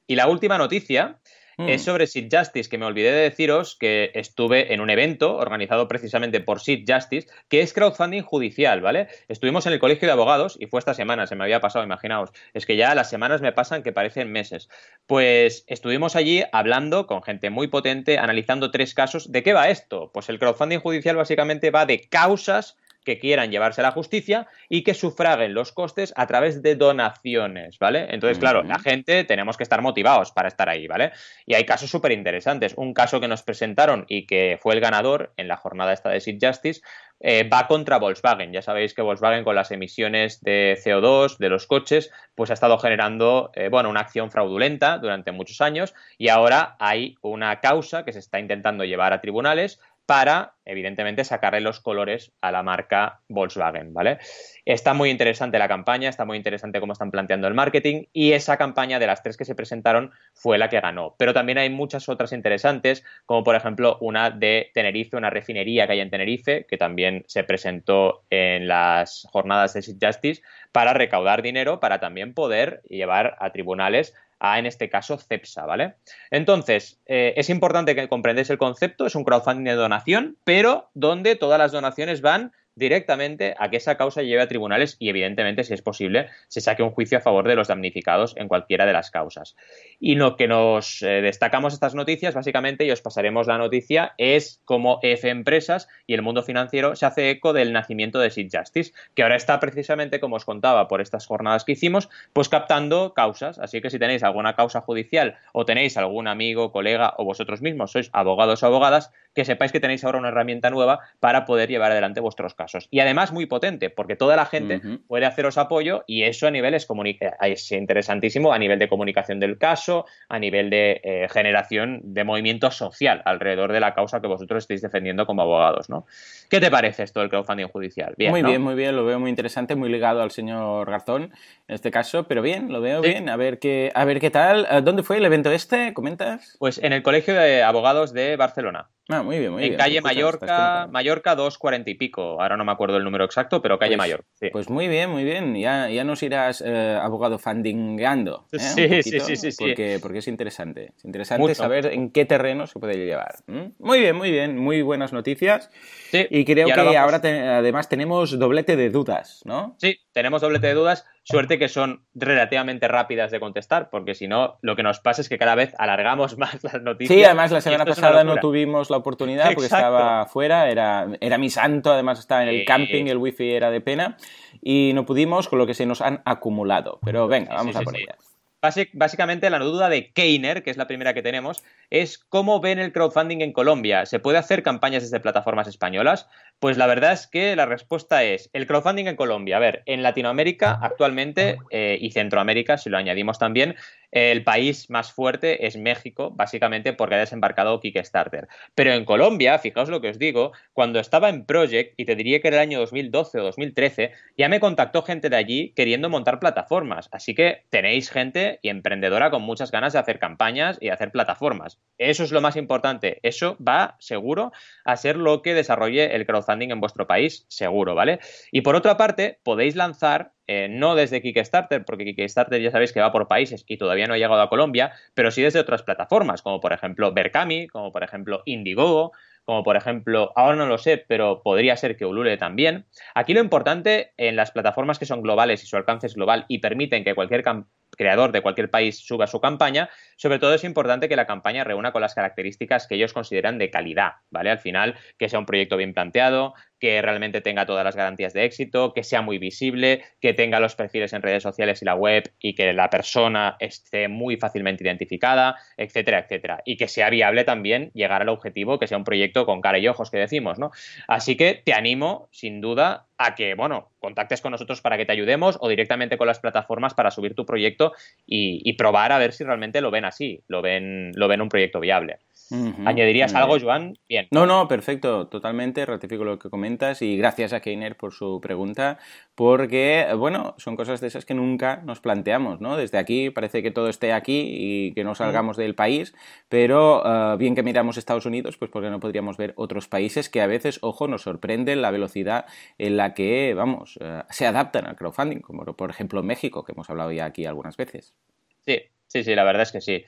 Y la última noticia es mm. sobre Seed Justice, que me olvidé de deciros que estuve en un evento organizado precisamente por Seed Justice, que es crowdfunding judicial, ¿vale? Estuvimos en el colegio de abogados y fue esta semana, se me había pasado, imaginaos. Es que ya las semanas me pasan que parecen meses. Pues estuvimos allí hablando con gente muy potente, analizando tres casos. ¿De qué va esto? Pues el crowdfunding judicial básicamente va de causas que quieran llevarse a la justicia y que sufraguen los costes a través de donaciones, ¿vale? Entonces, claro, la gente tenemos que estar motivados para estar ahí, ¿vale? Y hay casos súper interesantes. Un caso que nos presentaron y que fue el ganador en la jornada esta de Seed Justice eh, va contra Volkswagen. Ya sabéis que Volkswagen con las emisiones de CO2 de los coches, pues ha estado generando, eh, bueno, una acción fraudulenta durante muchos años y ahora hay una causa que se está intentando llevar a tribunales para, evidentemente, sacarle los colores a la marca Volkswagen, ¿vale? Está muy interesante la campaña, está muy interesante cómo están planteando el marketing y esa campaña de las tres que se presentaron fue la que ganó. Pero también hay muchas otras interesantes, como por ejemplo una de Tenerife, una refinería que hay en Tenerife, que también se presentó en las jornadas de Justice para recaudar dinero para también poder llevar a tribunales a, en este caso, CEPSA, ¿vale? Entonces, eh, es importante que comprendáis el concepto, es un crowdfunding de donación, pero donde todas las donaciones van directamente a que esa causa lleve a tribunales y, evidentemente, si es posible, se saque un juicio a favor de los damnificados en cualquiera de las causas. Y lo que nos eh, destacamos estas noticias, básicamente, y os pasaremos la noticia, es cómo F Empresas y el mundo financiero se hace eco del nacimiento de Seed Justice, que ahora está precisamente, como os contaba, por estas jornadas que hicimos, pues captando causas. Así que si tenéis alguna causa judicial o tenéis algún amigo, colega o vosotros mismos sois abogados o abogadas, que sepáis que tenéis ahora una herramienta nueva para poder llevar adelante vuestros casos. Y además muy potente, porque toda la gente puede haceros apoyo y eso a nivel es, eh, es, interesantísimo a nivel de comunicación del caso, a nivel de eh, generación de movimiento social alrededor de la causa que vosotros estáis defendiendo como abogados, ¿no? ¿Qué te parece esto del crowdfunding judicial? muy bien, muy bien, lo veo muy interesante, muy ligado al señor Garzón en este caso, pero bien, lo veo bien, a ver qué, a ver qué tal. ¿Dónde fue el evento este? ¿Comentas? Pues en el Colegio de Abogados de Barcelona. Ah, muy bien, muy en bien. calle Mallorca, Mallorca 240 y pico. Ahora no me acuerdo el número exacto, pero calle pues, Mayor. Pues muy bien, muy bien. Ya, ya nos irás eh, abogado fundingeando. ¿eh? Sí, sí, sí, sí, porque, porque es interesante. Es interesante saber en qué terreno se puede llevar. Muy bien, muy bien. Muy buenas noticias. Sí. Y creo que ahora además tenemos doblete de dudas, ¿no? Sí, tenemos doblete de dudas. Suerte que son relativamente rápidas de contestar, porque si no, lo que nos pasa es que cada vez alargamos más las noticias. Sí, además la semana pasada no tuvimos la oportunidad porque estaba fuera, era, era mi santo, además estaba en el camping, el wifi era de pena, y no pudimos con lo que se nos han acumulado. Pero venga, vamos a por Básicamente la duda de Keiner, que es la primera que tenemos, es cómo ven el crowdfunding en Colombia. ¿Se puede hacer campañas desde plataformas españolas? Pues la verdad es que la respuesta es el crowdfunding en Colombia. A ver, en Latinoamérica actualmente eh, y Centroamérica, si lo añadimos también, el país más fuerte es México, básicamente porque ha desembarcado Kickstarter. Pero en Colombia, fijaos lo que os digo, cuando estaba en Project, y te diría que era el año 2012 o 2013, ya me contactó gente de allí queriendo montar plataformas. Así que tenéis gente y emprendedora con muchas ganas de hacer campañas y hacer plataformas. Eso es lo más importante. Eso va seguro a ser lo que desarrolle el crowdfunding en vuestro país, seguro, ¿vale? Y por otra parte, podéis lanzar eh, no desde Kickstarter, porque Kickstarter ya sabéis que va por países y todavía no ha llegado a Colombia, pero sí desde otras plataformas, como por ejemplo Berkami, como por ejemplo Indiegogo, como por ejemplo, ahora no lo sé, pero podría ser que Ulule también. Aquí lo importante en las plataformas que son globales y su alcance es global y permiten que cualquier creador de cualquier país suba su campaña, sobre todo es importante que la campaña reúna con las características que ellos consideran de calidad, ¿vale? Al final, que sea un proyecto bien planteado, que realmente tenga todas las garantías de éxito, que sea muy visible, que tenga los perfiles en redes sociales y la web y que la persona esté muy fácilmente identificada, etcétera, etcétera. Y que sea viable también llegar al objetivo, que sea un proyecto con cara y ojos, que decimos, ¿no? Así que te animo, sin duda, a que, bueno, contactes con nosotros para que te ayudemos o directamente con las plataformas para subir tu proyecto y, y probar a ver si realmente lo ven así, lo ven, lo ven un proyecto viable. ¿Añadirías algo, Joan? Bien. No, no, perfecto, totalmente, ratifico lo que comentas y gracias a Keiner por su pregunta, porque, bueno, son cosas de esas que nunca nos planteamos, ¿no? Desde aquí parece que todo esté aquí y que no salgamos del país, pero eh, bien que miramos Estados Unidos, pues porque no podríamos ver otros países que a veces, ojo, nos sorprenden la velocidad en la que, vamos, eh, se adaptan al crowdfunding, como por ejemplo México, que hemos hablado ya aquí algunas veces. Sí, sí, sí, la verdad es que sí.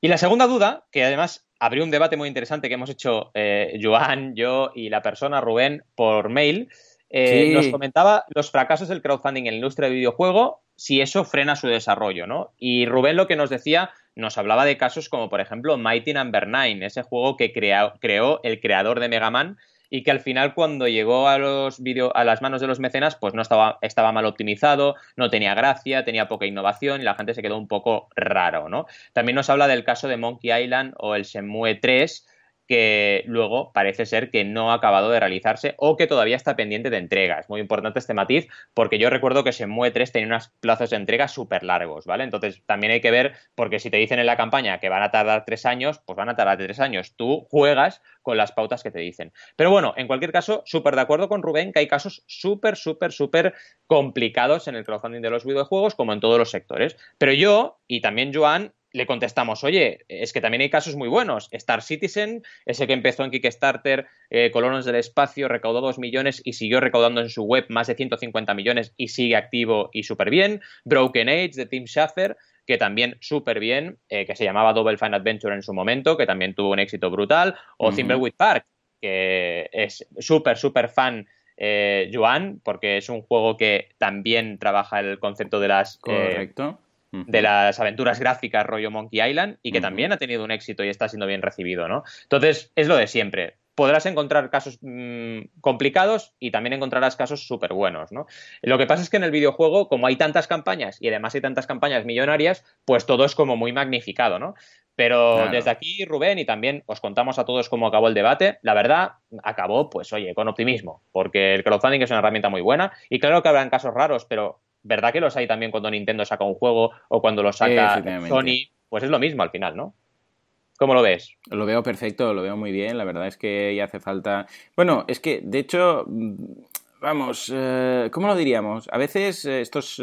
Y la segunda duda, que además abrió un debate muy interesante que hemos hecho eh, Joan, yo y la persona Rubén por mail, eh, nos comentaba los fracasos del crowdfunding en la industria de videojuego, si eso frena su desarrollo, ¿no? Y Rubén lo que nos decía, nos hablaba de casos como por ejemplo Mighty Number no. 9, ese juego que creó el creador de Mega Man y que al final cuando llegó a los video, a las manos de los mecenas, pues no estaba, estaba mal optimizado, no tenía gracia, tenía poca innovación y la gente se quedó un poco raro, ¿no? También nos habla del caso de Monkey Island o el Shenmue 3, que luego parece ser que no ha acabado de realizarse o que todavía está pendiente de entrega. Es muy importante este matiz porque yo recuerdo que Shenmue 3 tenía unos plazos de entrega súper largos, ¿vale? Entonces también hay que ver, porque si te dicen en la campaña que van a tardar tres años, pues van a tardar tres años. Tú juegas con las pautas que te dicen. Pero bueno, en cualquier caso, súper de acuerdo con Rubén que hay casos súper, súper, súper complicados en el crowdfunding de los videojuegos, como en todos los sectores. Pero yo, y también Joan, le contestamos, oye, es que también hay casos muy buenos. Star Citizen, ese que empezó en Kickstarter, eh, Colonos del Espacio, recaudó 2 millones y siguió recaudando en su web más de 150 millones y sigue activo y súper bien. Broken Age de Tim Schafer, que también súper bien, eh, que se llamaba Double Fine Adventure en su momento, que también tuvo un éxito brutal. O uh Park, que es súper, súper fan eh, Joan, porque es un juego que también trabaja el concepto de las... Eh, Correcto de las aventuras gráficas rollo Monkey Island y que también ha tenido un éxito y está siendo bien recibido, ¿no? Entonces, es lo de siempre. Podrás encontrar casos mm, complicados y también encontrarás casos súper buenos, ¿no? Lo que pasa es que en el videojuego, como hay tantas campañas y además hay tantas campañas millonarias, pues todo es como muy magnificado, ¿no? Pero desde aquí, Rubén, y también os contamos a todos cómo acabó el debate. La verdad, acabó, pues oye, con optimismo, porque el crowdfunding es una herramienta muy buena. Y claro que habrán casos raros, pero ¿verdad que los hay también cuando Nintendo saca un juego o cuando lo saca Sony? Pues es lo mismo al final, ¿no? ¿Cómo lo ves? Lo veo perfecto, lo veo muy bien. La verdad es que ya hace falta. Bueno, es que de hecho, mm, vamos, eh, ¿cómo lo diríamos? A veces eh, estos.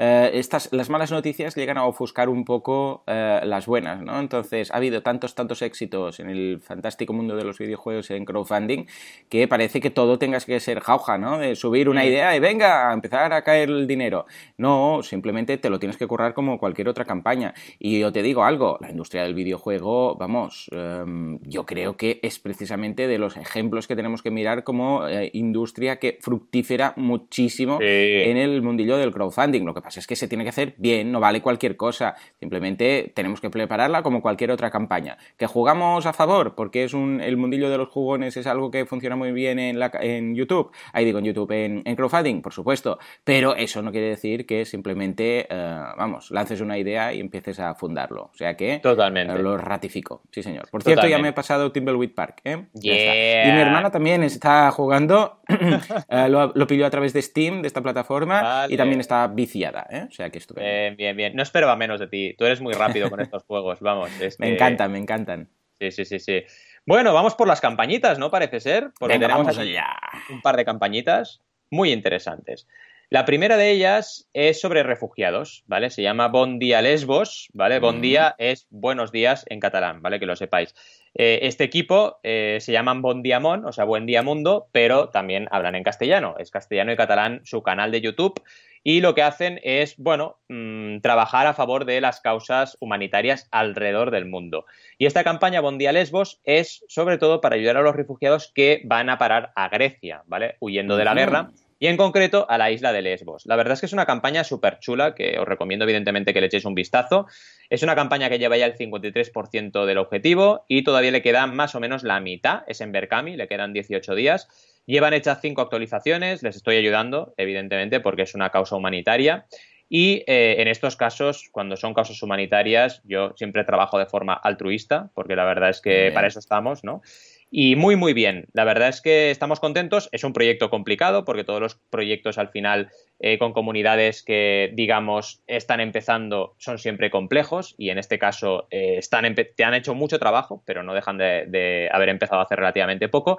Eh, estas, las malas noticias llegan a ofuscar un poco eh, las buenas, ¿no? Entonces, ha habido tantos, tantos éxitos en el fantástico mundo de los videojuegos en crowdfunding que parece que todo tengas que ser jauja, ¿no? De subir una idea y venga, a empezar a caer el dinero. No, simplemente te lo tienes que currar como cualquier otra campaña. Y yo te digo algo, la industria del videojuego, vamos, em, yo creo que es precisamente de los ejemplos que tenemos que mirar como eh, industria que fructífera muchísimo en el mundillo del crowdfunding. Lo que es que se tiene que hacer bien, no vale cualquier cosa. Simplemente tenemos que prepararla como cualquier otra campaña. ¿Que jugamos a favor? Porque es un, el mundillo de los jugones es algo que funciona muy bien en, la, en YouTube. Ahí digo en YouTube, en, crowdfunding, por supuesto. Pero eso no quiere decir que simplemente, eh, vamos, lances una idea y empieces a fundarlo. O sea que Totalmente. lo ratifico. Sí, señor. Por cierto, ya me he pasado Timbleweed Park. ¿eh? Y mi hermana también está jugando. Eh, lo, lo, pilló a través de Steam, de esta plataforma, y también está viciada. ¿eh? O sea que estupendo. Bien, bien, bien. No esperaba menos de ti. Tú eres muy rápido con estos juegos, vamos. Me encantan, me encantan. Sí, sí, sí, sí. Bueno, vamos por las campañitas, ¿no? Parece ser. Porque tenemos allá. un par de campañitas muy interesantes. La primera de ellas es sobre refugiados, ¿vale? Se llama Bon Día Lesbos, ¿vale? Bon Día es buenos días en catalán, ¿vale? Que lo sepáis. Eh, este equipo eh, se llaman Bon Diamond, o sea, Buen Día Mundo, pero también hablan en castellano. Es castellano y catalán su canal de YouTube. Y lo que hacen es, bueno, mm, trabajar a favor de las causas humanitarias alrededor del mundo. Y esta campaña Bon Día Lesbos es sobre todo para ayudar a los refugiados que van a parar a Grecia, ¿vale? Huyendo de la guerra y en concreto a la isla de Lesbos. La verdad es que es una campaña súper chula que os recomiendo evidentemente que le echéis un vistazo. Es una campaña que lleva ya el 53% del objetivo y todavía le queda más o menos la mitad, es en Berkami, le quedan 18 días. Llevan hechas cinco actualizaciones, les estoy ayudando, evidentemente, porque es una causa humanitaria. Y eh, en estos casos, cuando son causas humanitarias, yo siempre trabajo de forma altruista, porque la verdad es que para eso estamos, ¿no? Y muy, muy bien. La verdad es que estamos contentos. Es un proyecto complicado porque todos los proyectos al final eh, con comunidades que, digamos, están empezando son siempre complejos y en este caso eh, están te han hecho mucho trabajo, pero no dejan de, haber empezado a hacer relativamente poco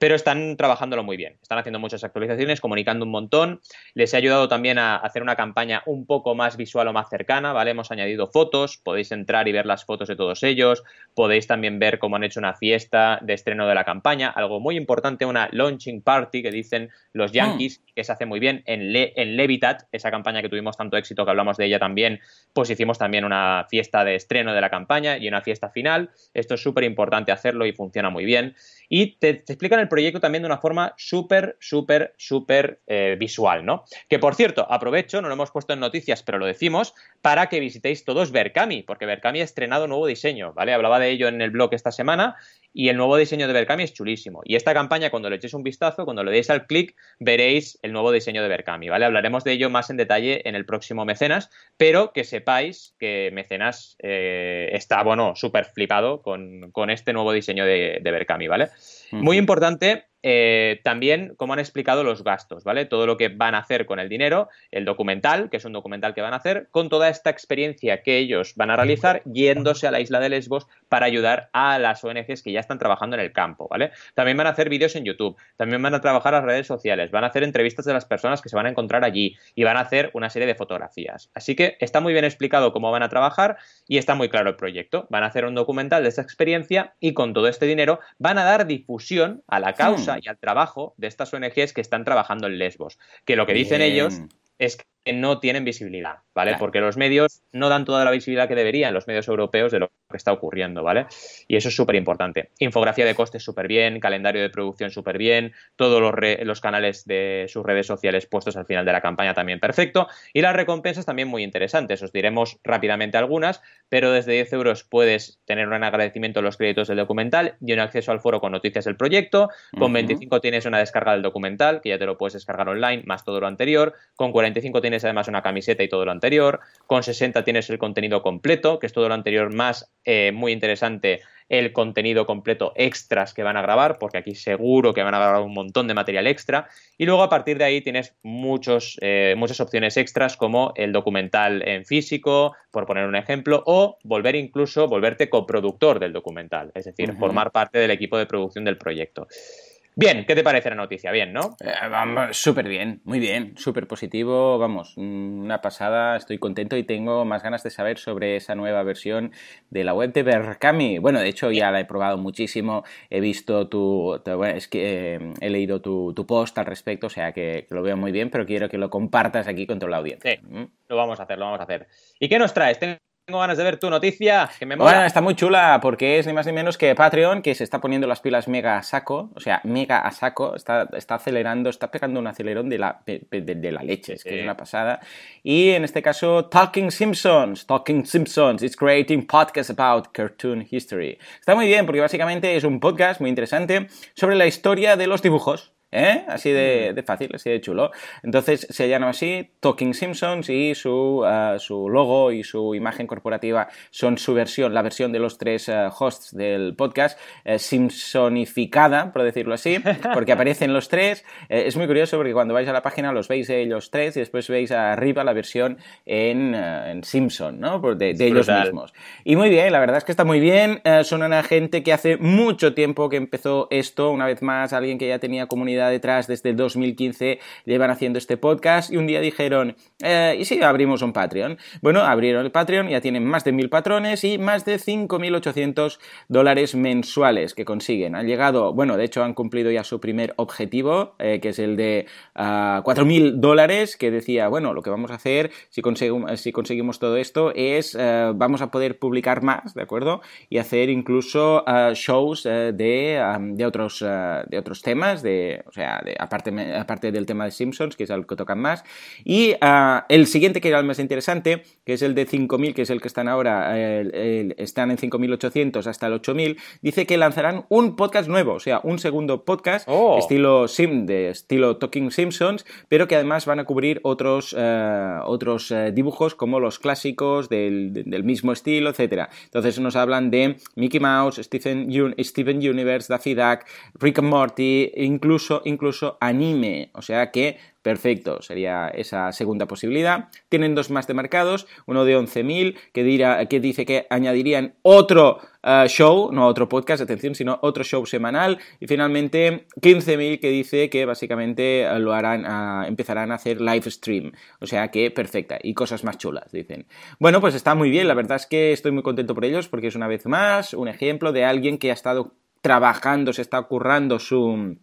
pero están trabajándolo muy bien. Están haciendo muchas actualizaciones, comunicando un montón. Les he ayudado también a hacer una campaña un poco más visual o más cercana, ¿vale? Hemos añadido fotos, podéis entrar y ver las fotos de todos ellos, podéis también ver cómo han hecho una fiesta de estreno de la campaña, algo muy importante, una launching party que dicen los Yankees, mm. que se hace muy bien en, en Levitat, esa campaña que tuvimos tanto éxito que hablamos de ella también, pues hicimos también una fiesta de estreno de la campaña y una fiesta final. Esto es súper importante hacerlo y funciona muy bien y te, explican el proyecto también de una forma súper, súper, súper eh, visual, ¿no? Que por cierto, aprovecho, no lo hemos puesto en noticias, pero lo decimos, para que visitéis todos Berkami, porque Berkami ha estrenado nuevo diseño, ¿vale? Hablaba de ello en el blog esta semana y el nuevo diseño de Berkami es chulísimo. Y esta campaña, cuando le echéis un vistazo, cuando le deis al clic, veréis el nuevo diseño de Berkami, ¿vale? Hablaremos de ello más en detalle en el próximo Mecenas, pero que sepáis que Mecenas eh, está, bueno, súper flipado con, este nuevo diseño de, de Berkami, ¿vale? Muy importante eh, también cómo han explicado los gastos, ¿vale? Todo lo que van a hacer con el dinero, el documental, que es un documental que van a hacer, con toda esta experiencia que ellos van a realizar yéndose a la isla de Lesbos para ayudar a las ONGs que ya están trabajando en el campo, ¿vale? También van a hacer vídeos en YouTube, también van a trabajar las redes sociales, van a hacer entrevistas de las personas que se van a encontrar allí y van a hacer una serie de fotografías. Así que está muy bien explicado cómo van a trabajar y está muy claro el proyecto. Van a hacer un documental de esta experiencia y con todo este dinero van a dar difusión a la causa y al trabajo de estas ONGs que están trabajando en Lesbos. Que lo que dicen ellos es que no tienen visibilidad, ¿vale? Porque los medios no dan toda la visibilidad que deberían, los medios europeos, de lo que está ocurriendo, ¿vale? Y eso es súper importante. Infografía de costes súper bien, calendario de producción súper bien, todos los, los, canales de sus redes sociales puestos al final de la campaña también perfecto. Y las recompensas también muy interesantes. Os diremos rápidamente algunas, pero desde 10 euros puedes tener un agradecimiento en los créditos del documental y un acceso al foro con noticias del proyecto. Con 25 tienes una descarga del documental, que ya te lo puedes descargar online, más todo lo anterior. Con 45 tienes además una camiseta y todo lo anterior. Con 60 tienes el contenido completo, que es todo lo anterior más eh, muy interesante el contenido completo extras que van a grabar, porque aquí seguro que van a grabar un montón de material extra. Y luego a partir de ahí tienes muchos, eh, muchas opciones extras como el documental en físico, por poner un ejemplo, o volver incluso, volverte coproductor del documental, es decir, formar parte del equipo de producción del proyecto. Bien, ¿qué te parece la noticia? Bien, ¿no? Eh, súper bien, muy bien, súper positivo, vamos, una pasada, estoy contento y tengo más ganas de saber sobre esa nueva versión de la web de Berkami. Bueno, de hecho ya la he probado muchísimo, he visto tu, bueno, es que eh, he leído tu, post al respecto, o sea que, lo veo muy bien, pero quiero que lo compartas aquí con toda la audiencia. Sí, ¿Mm? lo vamos a hacer, lo vamos a hacer. ¿Y qué nos traes? tengo ganas de ver tu noticia, que me Bueno, está muy chula porque es ni más ni menos que Patreon, que se está poniendo las pilas mega a saco, o sea, mega a saco, está, está acelerando, está pegando un acelerón de la, de, la leche, es que es una pasada. Y en este caso, Talking Simpsons, Talking Simpsons, it's creating podcast about cartoon history. Está muy bien porque básicamente es un podcast muy interesante sobre la historia de los dibujos. ¿Eh? Así de, fácil, así de chulo. Entonces se llama así Talking Simpsons y su, uh, su, logo y su imagen corporativa son su versión, la versión de los tres uh, hosts del podcast, uh, Simpsonificada, por decirlo así, porque aparecen los tres. Eh, es muy curioso porque cuando vais a la página los veis ellos tres y después veis arriba la versión en, en Simpson, ¿no? De, de ellos mismos. Y muy bien, la verdad es que está muy bien. son una gente que hace mucho tiempo que empezó esto, una vez más, alguien que ya tenía comunidad detrás desde el 2015, llevan haciendo este podcast y un día dijeron, eh, ¿y si abrimos un Patreon? Bueno, abrieron el Patreon, ya tienen más de mil patrones y más de 5.800 dólares mensuales que consiguen. Han llegado, bueno, de hecho han cumplido ya su primer objetivo, eh, que es el de uh, ah, 4.000 dólares, que decía, bueno, lo que vamos a hacer si, conseguimos, todo esto es, uh, vamos a poder publicar más, ¿de acuerdo? Y hacer incluso uh, shows de, um, de, otros, de otros temas, de, o sea, de, aparte, aparte del tema de Simpsons, que es el que tocan más. Y el siguiente, que era el más interesante, que es el de 5.000, que es el que están ahora, están en 5.800 hasta el 8.000, dice que lanzarán un podcast nuevo, o sea, un segundo podcast oh. estilo Sim, de estilo Talking Simpsons, pero que además van a cubrir otros, eh, otros eh, dibujos como los clásicos del, del, mismo estilo, etc. Entonces nos hablan de Mickey Mouse, Stephen, Steven Universe, Daffy Duck, Rick and Morty, incluso, incluso anime, o sea que Perfecto, sería esa segunda posibilidad. Tienen dos más de marcados, uno de 11.000 que, que dice que añadirían otro uh, show, no otro podcast, atención, sino otro show semanal. Y finalmente 15.000 que dice que básicamente uh, lo harán, uh, empezarán a hacer live stream. O sea que perfecta. Y cosas más chulas, dicen. Bueno, pues está muy bien, la verdad es que estoy muy contento por ellos porque es una vez más un ejemplo de alguien que ha estado trabajando, se está currando su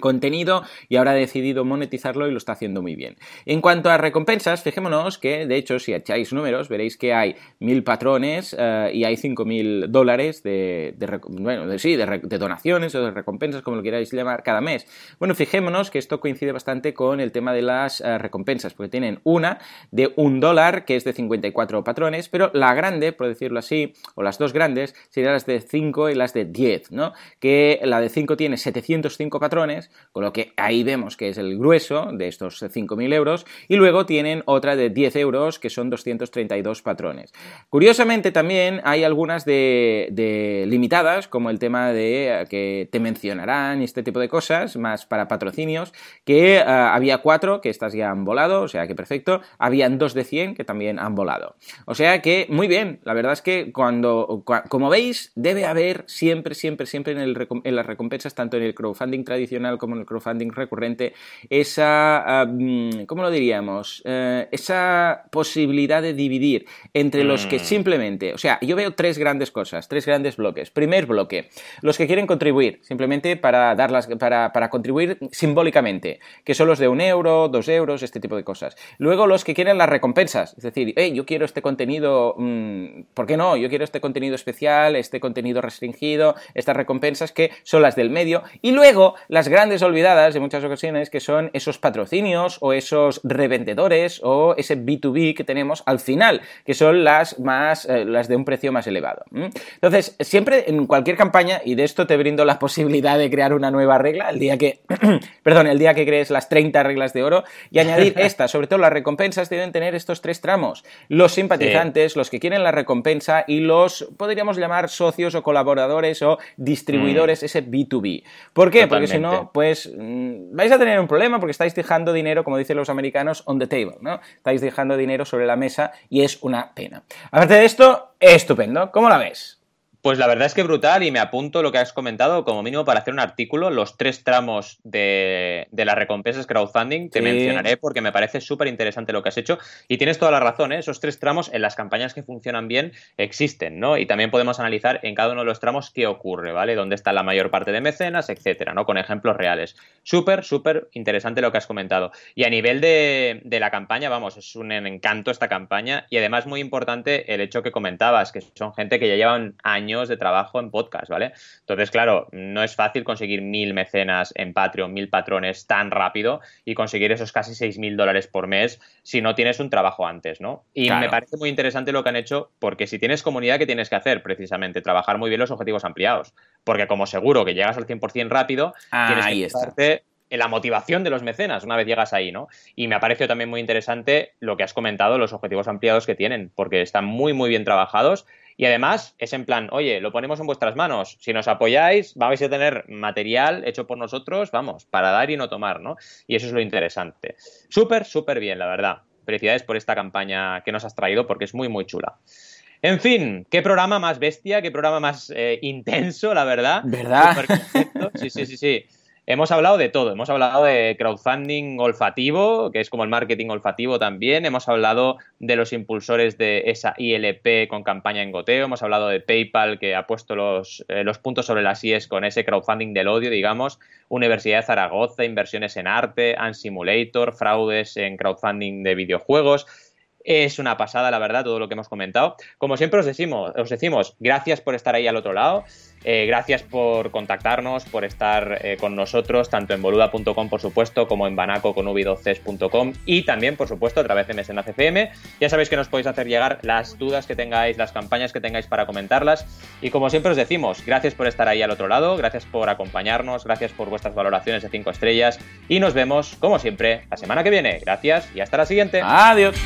contenido y ahora ha decidido monetizarlo y lo está haciendo muy bien. En cuanto a recompensas, fijémonos que, de hecho, si echáis números, veréis que hay mil patrones uh, y hay cinco mil dólares de, bueno, de, sí, de, donaciones o de recompensas, como lo queráis llamar, cada mes. Bueno, fijémonos que esto coincide bastante con el tema de las uh, recompensas, porque tienen una de un dólar, que es de 54 patrones, pero la grande, por decirlo así, o las dos grandes, serían las de 5 y las de 10, ¿no? Que la de 5 tiene 705 patrones, con lo que ahí vemos que es el grueso de estos 5.000 euros, y luego tienen otra de 10 euros, que son 232 patrones. Curiosamente también hay algunas de, limitadas, como el tema de eh, que te mencionarán y este tipo de cosas, más para patrocinios, que uh, había cuatro, que estas ya han volado, o sea que perfecto, habían dos de 100 que también han volado. O sea que muy bien, la verdad es que cuando, como veis, debe haber siempre, siempre, siempre en las recompensas, tanto en el crowdfunding tradicional, como en el crowdfunding recurrente, esa, ¿cómo lo diríamos? Eh, esa posibilidad de dividir entre los que mm. simplemente, o sea, yo veo tres grandes cosas, tres grandes bloques. Primer bloque, los que quieren contribuir, simplemente para, darlas, para, para contribuir simbólicamente, que son los de un euro, dos euros, este tipo de cosas. Luego los que quieren las recompensas, es decir, hey, yo quiero este contenido, mmm, ¿por qué no? Yo quiero este contenido especial, este contenido restringido, estas recompensas que son las del medio. Y luego las grandes grandes olvidadas en muchas ocasiones, que son esos patrocinios o esos revendedores o ese B2B que tenemos al final, que son las más, eh, las de un precio más elevado. Entonces, siempre en cualquier campaña, y de esto te brindo la posibilidad de crear una nueva regla, el día que, perdón, el día que crees las 30 reglas de oro, y añadir esta, sobre todo las recompensas deben tener estos tres tramos. Los simpatizantes, los que quieren la recompensa y los, podríamos llamar socios o colaboradores o distribuidores, mm. ese B2B. ¿Por qué? Porque si no, pues mm, vais a tener un problema porque estáis dejando dinero, como dicen los americanos, on the table, ¿no? Estáis dejando dinero sobre la mesa y es una pena. Aparte de esto, estupendo. ¿Cómo la ves? Pues la verdad es que brutal y me apunto lo que has comentado como mínimo para hacer un artículo, los tres tramos de, las recompensas crowdfunding, te mencionaré porque me parece súper interesante lo que has hecho y tienes toda la razón, ¿eh? esos tres tramos en las campañas que funcionan bien existen, ¿no? Y también podemos analizar en cada uno de los tramos qué ocurre, ¿vale? Dónde está la mayor parte de mecenas, etcétera, ¿no? Con ejemplos reales. Súper, súper interesante lo que has comentado. Y a nivel de, de la campaña, vamos, es un encanto esta campaña y además muy importante el hecho que comentabas, que son gente que ya llevan años de trabajo en podcast, ¿vale? Entonces, claro, no es fácil conseguir mil mecenas en Patreon, mil patrones tan rápido y conseguir esos casi seis mil dólares por mes si no tienes un trabajo antes, ¿no? Y me parece muy interesante lo que han hecho porque si tienes comunidad, ¿qué tienes que hacer? Precisamente trabajar muy bien los objetivos ampliados. Porque como seguro que llegas al 100% rápido, tienes que estarte en la motivación de los mecenas una vez llegas ahí, ¿no? Y me ha parecido también muy interesante lo que has comentado, los objetivos ampliados que tienen, porque están muy, muy bien trabajados y además es en plan, oye, lo ponemos en vuestras manos. Si nos apoyáis, vais a tener material hecho por nosotros, vamos, para dar y no tomar, ¿no? Y eso es lo interesante. Súper, súper bien, la verdad. Felicidades por esta campaña que nos has traído porque es muy, muy chula. En fin, qué programa más bestia, qué programa más eh, intenso, la verdad. ¿Verdad? Sí, sí, sí, sí. Hemos hablado de todo, hemos hablado de crowdfunding olfativo, que es como el marketing olfativo también, hemos hablado de los impulsores de esa ILP con campaña en goteo, hemos hablado de PayPal que ha puesto los, eh, los puntos sobre las IES con ese crowdfunding del odio, digamos, Universidad de Zaragoza, inversiones en arte, Simulator, fraudes en crowdfunding de videojuegos. Es una pasada, la verdad, todo lo que hemos comentado. Como siempre os decimos, os decimos gracias por estar ahí al otro lado. Eh, gracias por contactarnos, por estar eh, con nosotros, tanto en boluda.com, por supuesto, como en banaco con y también, por supuesto, a través de Mecenas FM. Ya sabéis que nos podéis hacer llegar las dudas que tengáis, las campañas que tengáis para comentarlas. Y como siempre os decimos, gracias por estar ahí al otro lado, gracias por acompañarnos, gracias por vuestras valoraciones de 5 estrellas y nos vemos, como siempre, la semana que viene. Gracias y hasta la siguiente. Adiós.